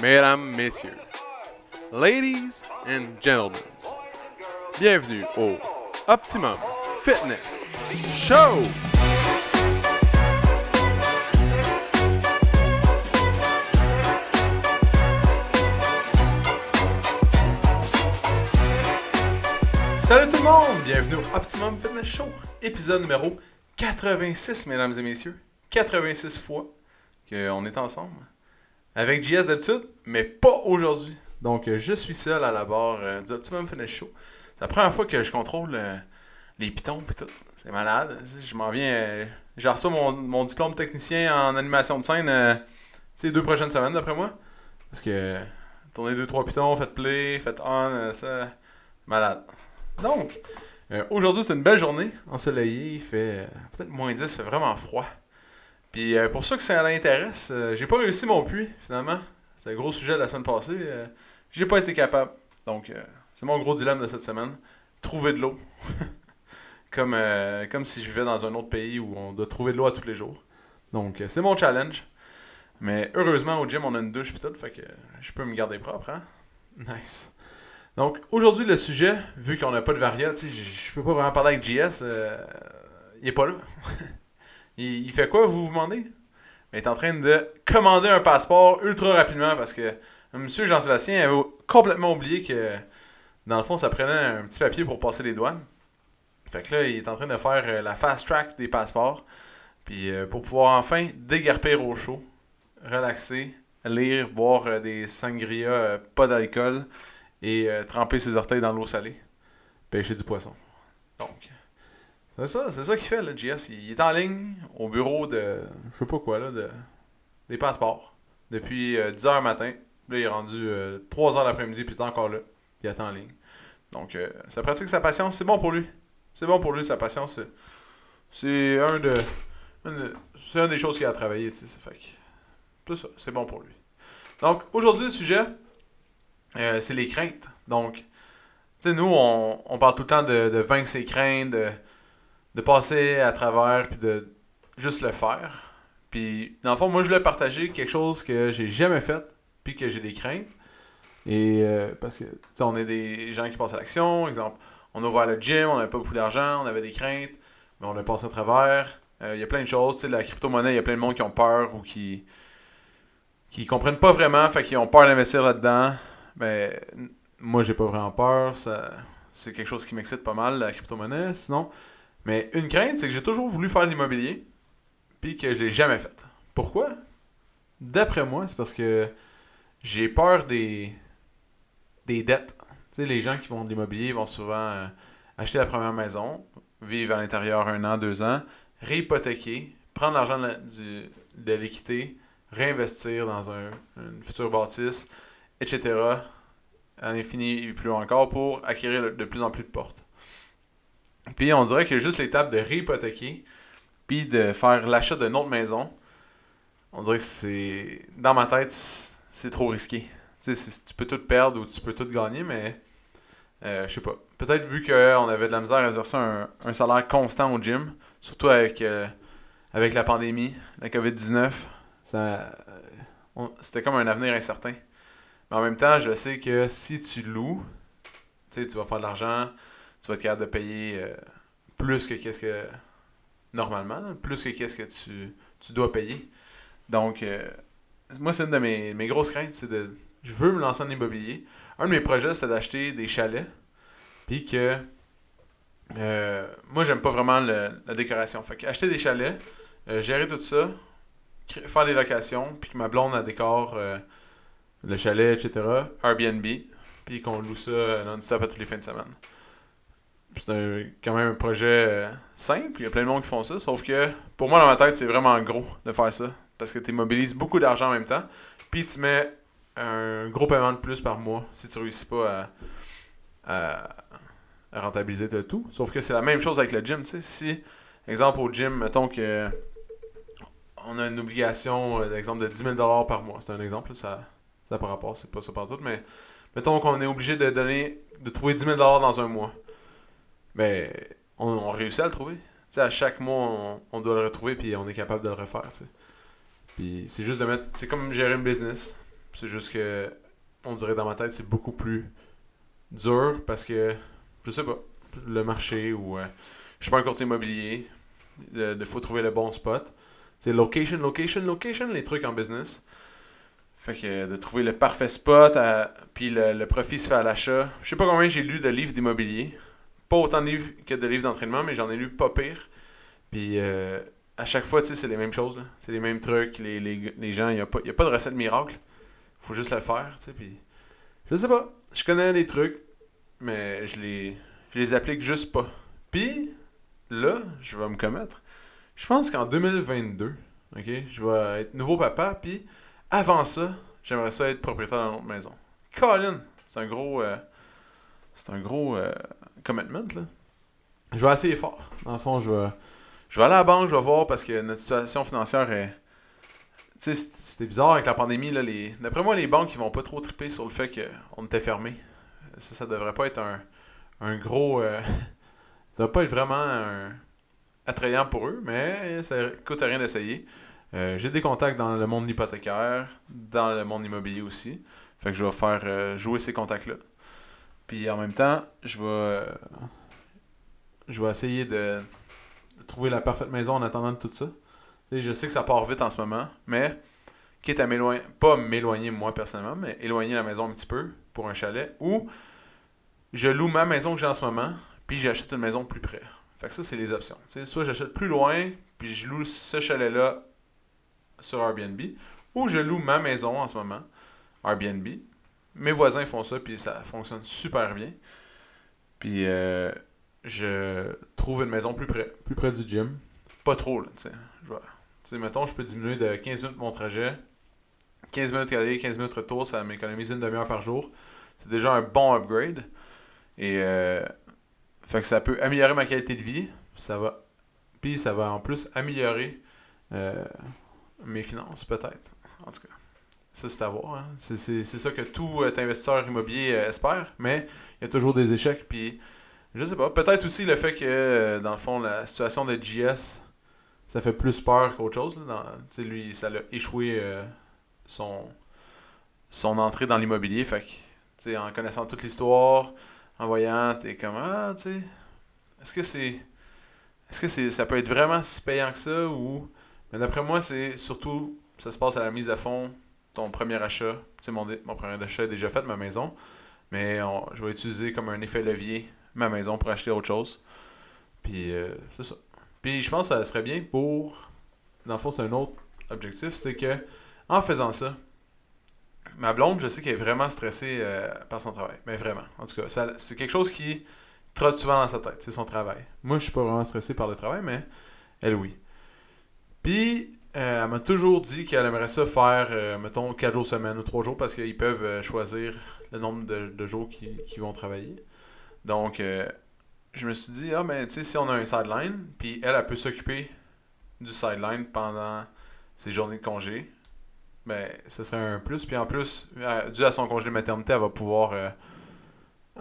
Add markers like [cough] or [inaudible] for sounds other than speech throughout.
mesdames, messieurs, ladies and gentlemen, bienvenue au Optimum Fitness Show! Salut tout le monde! Bienvenue au Optimum Fitness Show, épisode numéro 86, mesdames et messieurs. 86 fois qu'on est ensemble. Avec JS d'habitude, mais pas aujourd'hui. Donc, euh, je suis seul à la barre euh, du Optimum Fitness Show. C'est la première fois que je contrôle euh, les pitons et tout. C'est malade. Je m'en viens. J'ai reçu mon, diplôme technicien en animation de scène ces deux prochaines semaines, d'après moi. Parce que tourner deux trois pitons, faites play, faites on, ça. Malade. Donc, aujourd'hui, c'est une belle journée, ensoleillée. Il fait peut-être moins 10, il fait vraiment froid. Puis pour ceux que ça l'intéresse, j'ai pas réussi mon puits, finalement. C'était un gros sujet de la semaine passée. j'ai pas été capable. Donc, c'est mon gros dilemme de cette semaine. Trouver de l'eau. [laughs] comme, comme si je vivais dans un autre pays où on doit trouver de l'eau à tous les jours. Donc, c'est mon challenge. Mais heureusement, au gym, on a une douche pis tout, fait que je peux me garder propre, hein? [laughs] Nice. Donc, aujourd'hui, le sujet, vu qu'on n'a pas de variante, je peux pas vraiment parler avec JS, il est pas là. [laughs] il, fait quoi, vous vous demandez? Il est en train de commander un passeport ultra rapidement parce que Monsieur Jean-Sébastien avait complètement oublié que, dans le fond, ça prenait un petit papier pour passer les douanes. Fait que là, il est en train de faire la fast track des passeports. Puis pour pouvoir enfin déguerpir au chaud, relaxer, lire, boire des sangria pas d'alcool et tremper ses orteils dans l'eau salée. Pêcher du poisson. Donc, c'est ça, c'est ça qu'il fait, le JS. Il est en ligne au bureau de, je sais pas quoi, là, de, des passeports. Depuis 10h matin. Là, il est rendu 3h l'après-midi, puis il est encore là. Il attend en ligne. Donc, ça pratique sa patience. C'est bon pour lui. C'est bon pour lui, sa patience. C'est un de. c'est une des choses qu'il a travaillé, sais. Fait que. ça, c'est bon pour lui. Donc, aujourd'hui, le sujet, c'est les craintes. Donc, tu sais, nous, on, on, parle tout le temps de, de vaincre ses craintes, de, de passer à travers, puis de juste le faire. Puis, dans le fond, moi, je voulais partager quelque chose que j'ai jamais fait, puis que j'ai des craintes. Et parce que, tu sais, on est des gens qui passent à l'action. Exemple, on a ouvert le gym, on n'avait pas beaucoup d'argent, on avait des craintes, mais on a passé à travers. Il y a plein de choses. Tu sais, la crypto-monnaie, il y a plein de monde qui ont peur ou qui qui comprennent pas vraiment, fait qu'ils ont peur d'investir là-dedans. Mais moi, j'ai pas vraiment peur. Ça, c'est quelque chose qui m'excite pas mal, la crypto-monnaie. Sinon, mais une crainte, c'est que j'ai toujours voulu faire de l'immobilier, puis que je l'ai jamais fait. Pourquoi? D'après moi, c'est parce que j'ai peur des, des dettes. Tu sais, les gens qui font de l'immobilier vont souvent acheter la première maison, vivre à l'intérieur un an, deux ans, réhypothéquer, prendre l'argent de, l'équité, réinvestir dans un, une future bâtisse, etc. À l'infini et plus encore pour acquérir de plus en plus de portes. Puis on dirait que juste l'étape de réhypothéquer, puis de faire l'achat d'une autre maison, on dirait que c'est. Dans ma tête, c'est trop risqué. Tu sais, tu peux tout perdre ou tu peux tout gagner, mais. Euh, je sais pas. Peut-être vu qu'on avait de la misère à exercer un, salaire constant au gym, surtout avec, euh, avec la pandémie, la COVID-19, ça, c'était comme un avenir incertain. Mais en même temps, je sais que si tu loues, tu vas faire de l'argent, tu vas être capable de payer euh, plus que qu'est-ce que normalement, plus que qu'est-ce que tu, tu, dois payer. Donc, euh, moi, c'est une de mes, mes grosses craintes, c'est de. Je veux me lancer en immobilier. Un de mes projets, c'était d'acheter des chalets. Puis que. Euh, moi, j'aime pas vraiment la décoration. Fait acheter des chalets, gérer tout ça, faire des locations, puis que ma blonde a décore le chalet, etc. Airbnb, puis qu'on loue ça non-stop à toutes les fins de semaine c'est quand même un projet euh, simple. Il y a plein de monde qui font ça. Sauf que pour moi, dans ma tête, c'est vraiment gros de faire ça. Parce que tu mobilises beaucoup d'argent en même temps. Puis tu mets un gros paiement de plus par mois si tu réussis pas à, rentabiliser tout. Sauf que c'est la même chose avec le gym. Si, exemple, au gym, mettons que on a une obligation, euh, d'exemple, de 10 000 par mois. C'est un exemple, ça ça par rapport, c'est pas ça partout, mais mettons qu'on est obligé de donner, de trouver 10 000 dans un mois ben, on, réussit à le trouver. sais, à chaque mois, on, doit le retrouver, puis on est capable de le refaire. Puis c'est juste de mettre. C'est comme gérer une business. C'est juste que, on dirait dans ma tête, c'est beaucoup plus dur parce que, je sais pas, le marché ou. euh, je suis pas un courtier immobilier. Il faut trouver le bon spot. C'est location, location, location, les trucs en business. Fait que de trouver le parfait spot, à- puis le, le profit se fait à l'achat. Je sais pas combien j'ai lu de livres d'immobilier. Pas autant de livres que de livres d'entraînement, mais j'en ai lu pas pire. Puis euh, à chaque fois, tu sais, c'est les mêmes choses. C'est les mêmes trucs. Les, les, les gens, il n'y a, pas- a pas de recette miracle. faut juste le faire, tu sais. Puis je sais pas. Je connais les trucs, mais je les, je les applique juste pas. Puis là, je vais me commettre. Je pense qu'en 2022, ok, je vais être nouveau papa, puis avant ça, j'aimerais ça être propriétaire d'une autre maison. Colin, c'est un gros, euh, c'est un gros euh, commitment là. Je vais essayer fort. Dans le fond, je vais, je vais aller à la banque, je vais voir parce que notre situation financière est, tu sais, c'était bizarre avec la pandémie là. D'après moi, les banques ils vont pas trop triper sur le fait qu'on était fermé. Ça, ça devrait pas être un, un gros, euh, [laughs] ça va pas être vraiment un attrayant pour eux, mais ça coûte rien d'essayer. Euh, j'ai des contacts dans le monde hypothécaire, dans le monde immobilier aussi. Fait que je vais faire jouer ces contacts-là. Puis en même temps, je vais je vais essayer de, trouver la parfaite maison en attendant de tout ça. Sais, je sais que ça part vite en ce moment, mais quitte à m'éloigner, pas m'éloigner moi personnellement, mais éloigner la maison un petit peu pour un chalet, ou je loue ma maison que j'ai en ce moment, puis j'achète une maison plus près. Fait que ça, c'est les options. Soit j'achète plus loin, puis je loue ce chalet-là sur Airbnb, ou je loue ma maison en ce moment, Airbnb. Mes voisins font ça, puis ça fonctionne super bien. Puis euh, je trouve une maison plus près, plus près du gym. Pas trop, là, tu sais. Tu sais, mettons, je peux diminuer de 15 minutes mon trajet. 15 minutes aller, 15 minutes retour, ça m'économise une demi-heure par jour. C'est déjà un bon upgrade. Et euh, fait que ça peut améliorer ma qualité de vie. Ça va. Puis ça va en plus améliorer euh, mes finances, peut-être. En tout cas. Ça, c'est à voir. hein. C'est, c'est- c'est ça que tout euh, investisseur immobilier euh, espère. Mais il y a toujours des échecs. Puis je sais pas. Peut-être aussi le fait que, euh, dans le fond, la situation de JS, ça fait plus peur qu'autre chose. là. Lui, ça l'a échoué son, son entrée dans l'immobilier. Fait que, en connaissant toute l'histoire, en voyant, t'es comme, ah, tu sais, est-ce que c'est. Est-ce que c'est, ça peut être vraiment si payant que ça ou. Mais d'après moi, c'est surtout. Ça se passe à la mise à fond, ton premier achat. Mon, mon premier achat est déjà fait, ma maison. Mais je vais utiliser comme un effet levier ma maison pour acheter autre chose. Puis, euh, c'est ça. Puis, je pense que ça serait bien pour. Dans le fond, c'est un autre objectif. C'est que, en faisant ça, ma blonde, je sais qu'elle est vraiment stressée euh, par son travail. Mais vraiment. En tout cas, c'est quelque chose qui trotte souvent dans sa tête. C'est son travail. Moi, je suis pas vraiment stressé par le travail, mais elle, oui. Puis, euh, elle m'a toujours dit qu'elle aimerait ça faire, euh, mettons, 4 jours semaine ou 3 jours parce qu'ils peuvent euh, choisir le nombre de, jours qu'ils vont travailler. Donc, je me suis dit, ah, mais tu sais, si on a un sideline, puis elle, elle peut s'occuper du sideline pendant ses journées de congé, ben, ce serait un plus. Puis en plus, dû à son congé de maternité, elle va pouvoir.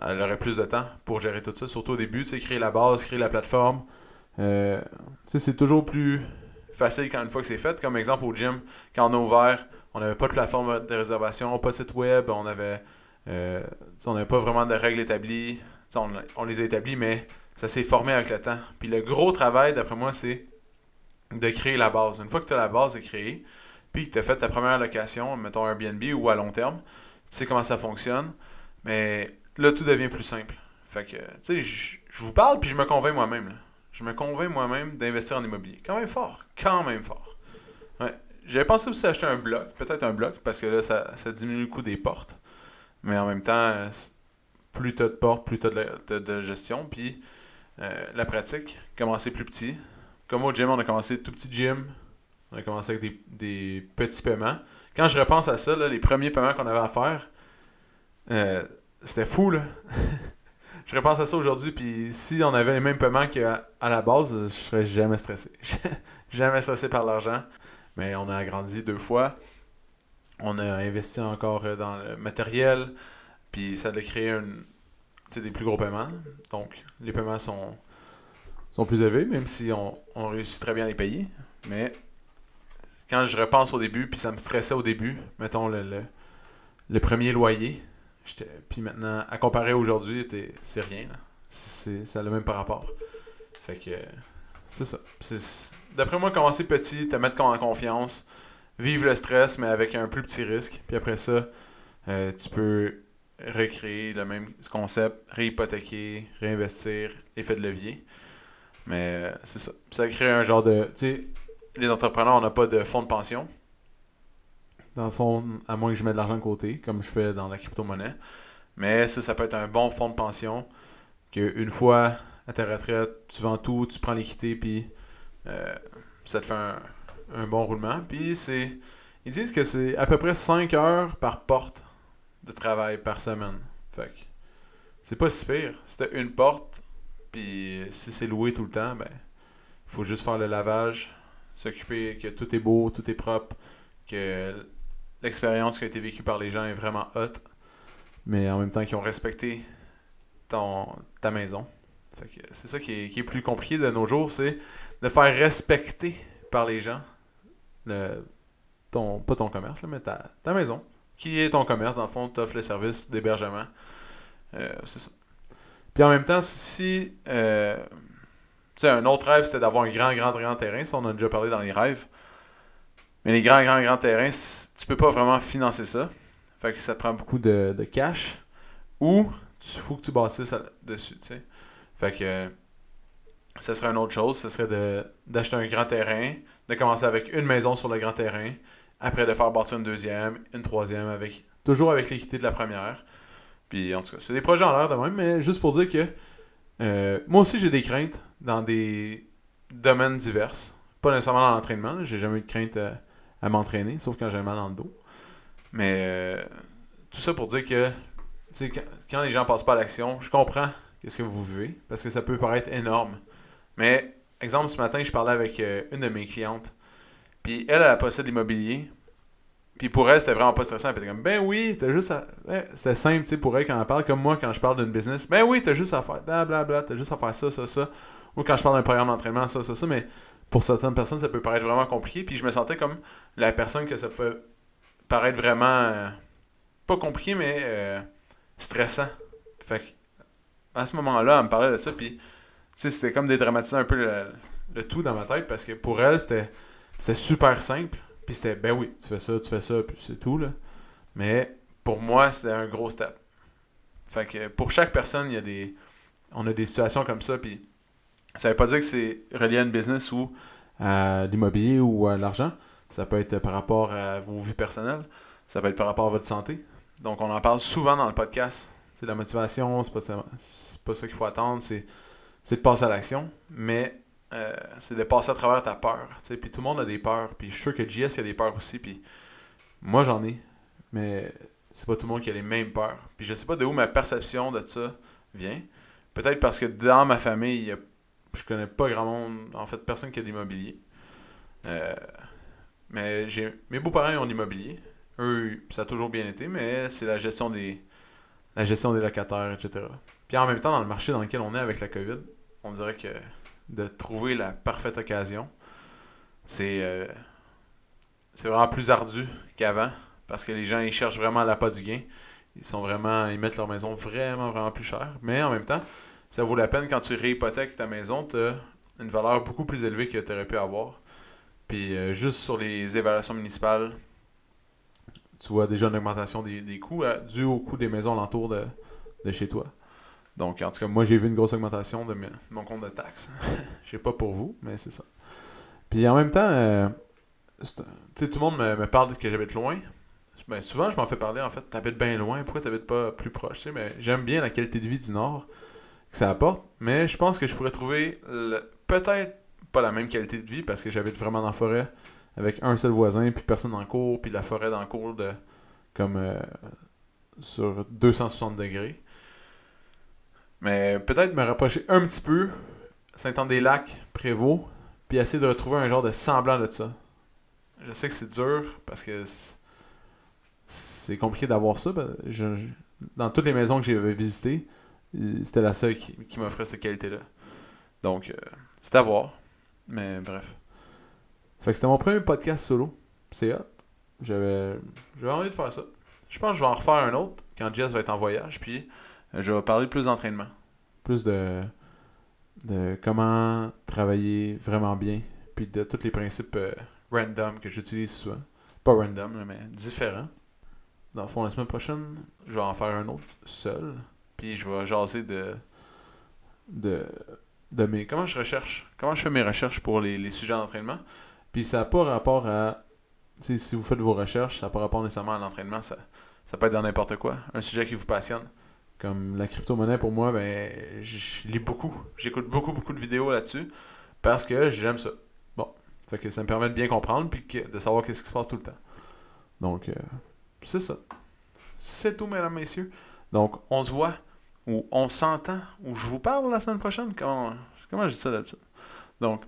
elle aurait plus de temps pour gérer tout ça. Surtout au début, tu sais, créer la base, créer la plateforme. Tu sais, c'est toujours plus facile quand une fois que c'est fait. Comme exemple au gym, quand on a ouvert, on n'avait pas de plateforme de réservation, pas de site web, on avait. euh, n'avait pas vraiment de règles établies. On, les a établies, mais ça s'est formé avec le temps. Puis le gros travail, d'après moi, c'est de créer la base. Une fois que tu as la base créée, puis que tu as fait ta première location, mettons Airbnb ou à long terme, tu sais comment ça fonctionne, mais là, tout devient plus simple. Fait que, tu sais, je vous parle, puis je me convainc moi-même. Je me convainc moi-même d'investir en immobilier. Quand même fort. Quand même fort. J'avais pensé aussi acheter un bloc, peut-être un bloc, parce que là, ça, diminue le coût des portes. Mais en même temps, plus de portes, plus de, gestion. Puis euh, la pratique, commencer plus petit. Comme au gym, on a commencé tout petit gym. On a commencé avec des, petits paiements. Quand je repense à ça, les premiers paiements qu'on avait à faire, euh, c'était fou, là. [laughs] je repense à ça aujourd'hui, puis si on avait les mêmes paiements qu'à à la base, je serais jamais stressé. [laughs] jamais stressé par l'argent. Mais on a agrandi deux fois. On a investi encore euh, dans le matériel, puis ça a créé des plus gros paiements. Donc, les paiements sont, sont plus élevés, même si on, on réussit très bien à les payer. Mais quand je repense au début, puis ça me stressait au début, mettons le, le premier loyer. Puis maintenant, à comparer aujourd'hui, c'est rien. C'est, ça n'a même pas rapport. Fait que c'est ça. d'après moi, commencer petit, te mettre en confiance, vivre le stress, mais avec un plus petit risque. Puis après ça, euh, tu peux recréer le même concept, réhypothéquer, réinvestir, effet de levier. Mais euh, c'est ça. Ça crée un genre de. Tu sais, les entrepreneurs, on n'a pas de fonds de pension. Dans le fond, à moins que je mette de l'argent de côté, comme je fais dans la crypto-monnaie. Mais ça, ça peut être un bon fonds de pension qu'une fois à ta retraite, tu vends tout, tu prends l'équité, puis euh, ça te fait un, bon roulement. Puis c'est. Ils disent que c'est à peu près 5 heures par porte de travail par semaine. Fait que c'est pas si pire. C'était une porte, puis si c'est loué tout le temps, ben faut juste faire le lavage, s'occuper que tout est beau, tout est propre, que l'expérience qui a été vécue par les gens est vraiment haute, mais en même temps qu'ils ont respecté ton, ta maison. C'est ça qui est, plus compliqué de nos jours, c'est de faire respecter par les gens ton, pas ton commerce, mais ta, maison, qui est ton commerce. Dans le fond, tu offres le service d'hébergement. Euh, c'est ça. Puis en même temps, si. Euh, tu un autre rêve, c'était d'avoir un grand, grand, grand terrain. Ça, on a déjà parlé dans les rêves. Mais les grands, grands, grands terrains, tu peux pas vraiment financer ça. Fait que ça prend beaucoup de, cash. Ou il faut que tu bâtisses dessus, tu sais. Fait que ça serait une autre chose, ce serait d'acheter un grand terrain, de commencer avec une maison sur le grand terrain, après de faire bâtir une deuxième, une troisième, avec toujours avec l'équité de la première. Puis en tout cas, c'est des projets en l'air de même, mais juste pour dire que euh, moi aussi j'ai des craintes dans des domaines divers. Pas nécessairement dans l'entraînement, j'ai jamais eu de crainte à, m'entraîner, sauf quand j'ai mal dans le dos. Mais euh, tout ça pour dire que quand, quand les gens passent pas à l'action, je comprends qu'est-ce que vous vivez, parce que ça peut paraître énorme. Mais, exemple, ce matin, je parlais avec euh, une de mes clientes, puis elle, elle possède l'immobilier, puis pour elle, c'était vraiment pas stressant. Elle était comme, ben oui, t'as juste à. c'était simple, tu sais, pour elle, quand elle parle, comme moi, quand je parle d'une business, ben oui, t'as juste à faire blablabla, t'as juste à faire ça, ça, ça. Ou quand je parle d'un programme d'entraînement, ça, ça, ça. Mais pour certaines personnes, ça peut paraître vraiment compliqué. Puis je me sentais comme la personne que ça peut paraître vraiment. Euh, pas compliqué, mais euh, stressant. Fait que à ce moment-là, elle me parlait de ça, puis c'était comme dédramatiser un peu le, tout dans ma tête, parce que pour elle, c'était super simple, puis c'était, ben oui, tu fais ça, tu fais ça, puis c'est tout, là. Mais pour moi, c'était un gros step. Fait que pour chaque personne, il y a des... On a des situations comme ça, puis ça veut pas dire que c'est relié à une business ou à l'immobilier ou à l'argent. Ça peut être par rapport à vos vies personnelles. Ça peut être par rapport à votre santé. Donc, on en parle souvent dans le podcast c'est la motivation, c'est pas, pas ça qu'il faut attendre, c'est, de passer à l'action, mais euh, c'est de passer à travers ta peur. Puis tout le monde a des peurs, puis je suis sûr que JS a des peurs aussi, puis moi j'en ai, mais c'est pas tout le monde qui a les mêmes peurs. Puis je sais pas de où ma perception de ça vient. Peut-être parce que dans ma famille, je connais pas grand monde, en fait personne qui a de l'immobilier. Euh, mais j'ai mes beaux-parents ont l'immobilier. Eux, ça a toujours bien été, mais c'est la gestion des, la gestion des locataires, etc. Puis en même temps, dans le marché dans lequel on est avec la COVID, on dirait que de trouver la parfaite occasion, c'est euh, vraiment plus ardu qu'avant parce que les gens ils cherchent vraiment la pas du gain. Ils sont vraiment ils mettent leur maison vraiment vraiment plus cher, mais en même temps, ça vaut la peine quand tu réhypothèques ta maison, tu as une valeur beaucoup plus élevée que tu aurais pu avoir. Puis euh, juste sur les évaluations municipales, tu vois déjà une augmentation des, des coûts euh, dû au coût des maisons alentour de, de chez toi. Donc, en tout cas, moi, j'ai vu une grosse augmentation de, mon compte de taxes. [laughs] Je sais pas pour vous, mais c'est ça. Puis en même temps, euh, tout le monde me, parle que j'habite loin. Ben, souvent, je m'en fais parler, en fait, t'habites bien loin, pourquoi t'habites pas plus proche? mais j'aime bien la qualité de vie du Nord que ça apporte, mais je pense que je pourrais trouver peut-être pas la même qualité de vie parce que j'habite vraiment dans la forêt avec un seul voisin, puis personne le cours, puis la forêt dans le cours de comme euh, sur 260 degrés. Mais peut-être me rapprocher un petit peu, Saint-Anne-des-Lacs, Prévost, puis essayer de retrouver un genre de semblant de ça. Je sais que c'est dur parce que c'est compliqué d'avoir ça. dans toutes les maisons que j'ai visitées, c'était la seule qui, m'offrait cette qualité-là. Donc, euh, c'est à voir. Mais bref. Fait que c'était mon premier podcast solo. C'est hot. J'avais, j'avais envie de faire ça. je pense que je vais en refaire un autre quand Jess va être en voyage. Puis euh, je vais parler plus d'entraînement. Plus de, de comment travailler vraiment bien. Puis de tous les principes euh, random que j'utilise souvent. Pas random, mais différents. Dans le fond, la semaine prochaine, je vais en faire un autre seul. Puis je vais jaser de. de. de mes. Comment je recherche Comment je fais mes recherches pour les, les sujets d'entraînement. Puis ça n'a pas rapport à. si vous faites vos recherches, ça n'a pas rapport nécessairement à l'entraînement. Ça, ça peut être dans n'importe quoi. Un sujet qui vous passionne. Comme la crypto-monnaie, pour moi, ben, je lis beaucoup. J'écoute beaucoup, beaucoup de vidéos là-dessus. Parce que j'aime ça. Bon. Fait que ça me permet de bien comprendre. Puis de savoir qu'est-ce qui se passe tout le temps. Donc, euh, c'est ça. C'est tout, mesdames, messieurs. Donc, on se voit ou on s'entend ou je vous parle la semaine prochaine? Comment, comment je dis ça d'habitude? Donc,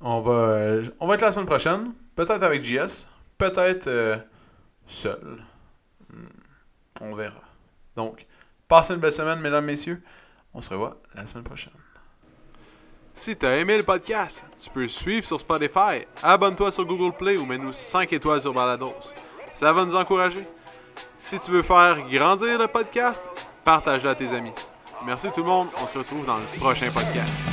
on va, on va être la semaine prochaine. Peut-être avec JS. Peut-être euh, seul. Hmm, On verra. Donc, passez une belle semaine, mesdames, messieurs. On se revoit la semaine prochaine. Si tu as aimé le podcast, tu peux suivre sur Spotify, abonne-toi sur Google Play ou mets-nous 5 étoiles sur Balados. Ça va nous encourager. Si tu veux faire grandir le podcast, partage-le à tes amis. Merci tout le monde, on se retrouve dans le prochain podcast.